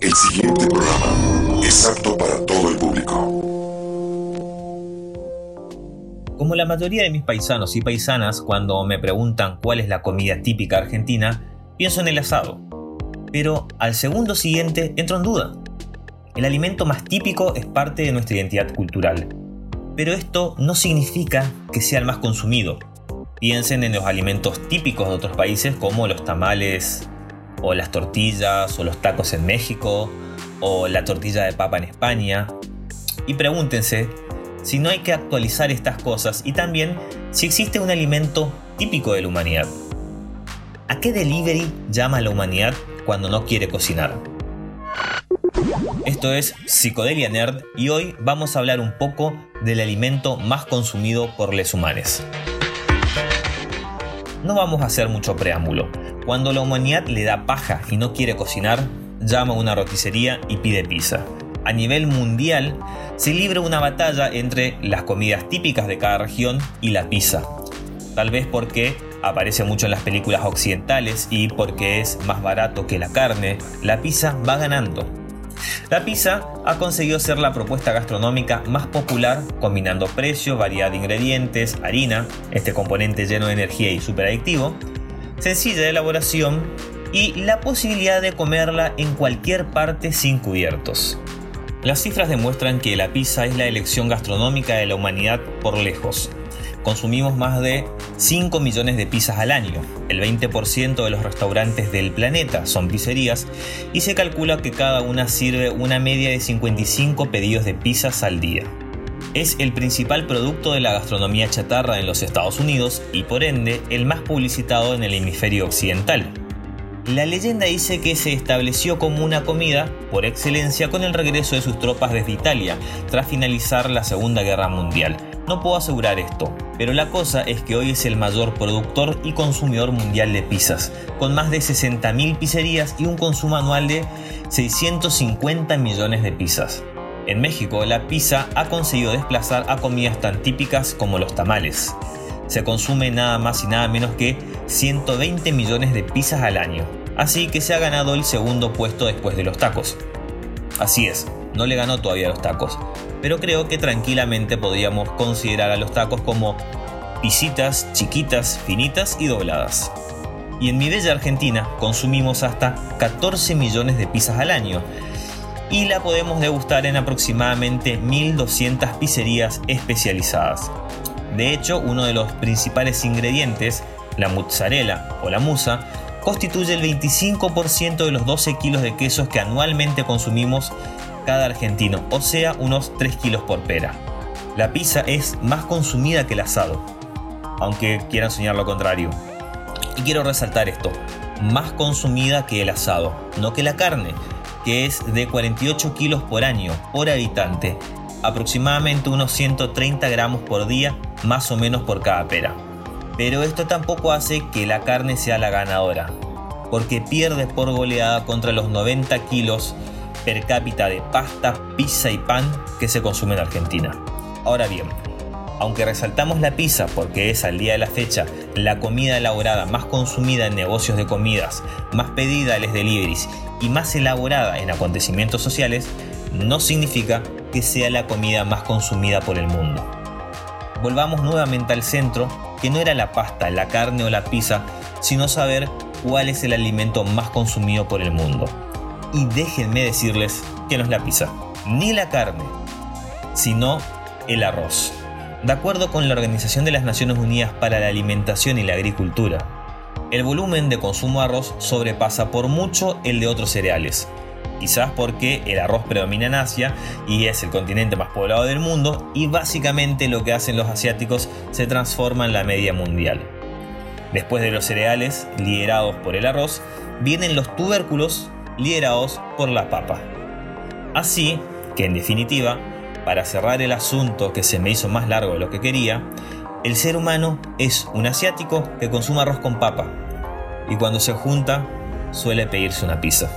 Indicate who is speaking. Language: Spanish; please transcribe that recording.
Speaker 1: El siguiente programa es apto para todo el público.
Speaker 2: Como la mayoría de mis paisanos y paisanas, cuando me preguntan cuál es la comida típica argentina, pienso en el asado. Pero al segundo siguiente entro en duda. El alimento más típico es parte de nuestra identidad cultural. Pero esto no significa que sea el más consumido. Piensen en los alimentos típicos de otros países como los tamales, o las tortillas, o los tacos en México, o la tortilla de papa en España. Y pregúntense si no hay que actualizar estas cosas y también si existe un alimento típico de la humanidad. ¿A qué delivery llama la humanidad cuando no quiere cocinar? Esto es Psicodelia Nerd y hoy vamos a hablar un poco del alimento más consumido por los humanos. No vamos a hacer mucho preámbulo. Cuando la humanidad le da paja y no quiere cocinar, llama a una roticería y pide pizza. A nivel mundial, se libra una batalla entre las comidas típicas de cada región y la pizza. Tal vez porque aparece mucho en las películas occidentales y porque es más barato que la carne, la pizza va ganando. La pizza ha conseguido ser la propuesta gastronómica más popular combinando precio, variedad de ingredientes, harina, este componente lleno de energía y superadictivo, sencilla de elaboración y la posibilidad de comerla en cualquier parte sin cubiertos. Las cifras demuestran que la pizza es la elección gastronómica de la humanidad por lejos. Consumimos más de 5 millones de pizzas al año. El 20% de los restaurantes del planeta son pizzerías y se calcula que cada una sirve una media de 55 pedidos de pizzas al día. Es el principal producto de la gastronomía chatarra en los Estados Unidos y por ende el más publicitado en el hemisferio occidental. La leyenda dice que se estableció como una comida por excelencia con el regreso de sus tropas desde Italia, tras finalizar la Segunda Guerra Mundial. No puedo asegurar esto, pero la cosa es que hoy es el mayor productor y consumidor mundial de pizzas, con más de 60.000 pizzerías y un consumo anual de 650 millones de pizzas. En México, la pizza ha conseguido desplazar a comidas tan típicas como los tamales. Se consume nada más y nada menos que 120 millones de pizzas al año, así que se ha ganado el segundo puesto después de los tacos. Así es, no le ganó todavía los tacos, pero creo que tranquilamente podríamos considerar a los tacos como pisitas chiquitas, finitas y dobladas. Y en mi bella Argentina consumimos hasta 14 millones de pizzas al año, y la podemos degustar en aproximadamente 1200 pizzerías especializadas. De hecho, uno de los principales ingredientes la mozzarella o la musa, constituye el 25% de los 12 kilos de quesos que anualmente consumimos cada argentino, o sea, unos 3 kilos por pera. La pizza es más consumida que el asado, aunque quieran soñar lo contrario. Y quiero resaltar esto, más consumida que el asado, no que la carne, que es de 48 kilos por año, por habitante, aproximadamente unos 130 gramos por día, más o menos por cada pera. Pero esto tampoco hace que la carne sea la ganadora, porque pierde por goleada contra los 90 kilos per cápita de pasta, pizza y pan que se consume en Argentina. Ahora bien, aunque resaltamos la pizza porque es al día de la fecha la comida elaborada más consumida en negocios de comidas, más pedida en los deliveries y más elaborada en acontecimientos sociales, no significa que sea la comida más consumida por el mundo. Volvamos nuevamente al centro que no era la pasta, la carne o la pizza, sino saber cuál es el alimento más consumido por el mundo. Y déjenme decirles que no es la pizza, ni la carne, sino el arroz. De acuerdo con la Organización de las Naciones Unidas para la Alimentación y la Agricultura, el volumen de consumo de arroz sobrepasa por mucho el de otros cereales, quizás porque el arroz predomina en Asia y es el continente más poblado del mundo y básicamente lo que hacen los asiáticos se transforma en la media mundial. Después de los cereales, liderados por el arroz, vienen los tubérculos, liderados por la papa. Así que en definitiva, para cerrar el asunto que se me hizo más largo de lo que quería, el ser humano es un asiático que consume arroz con papa y cuando se junta suele pedirse una pizza.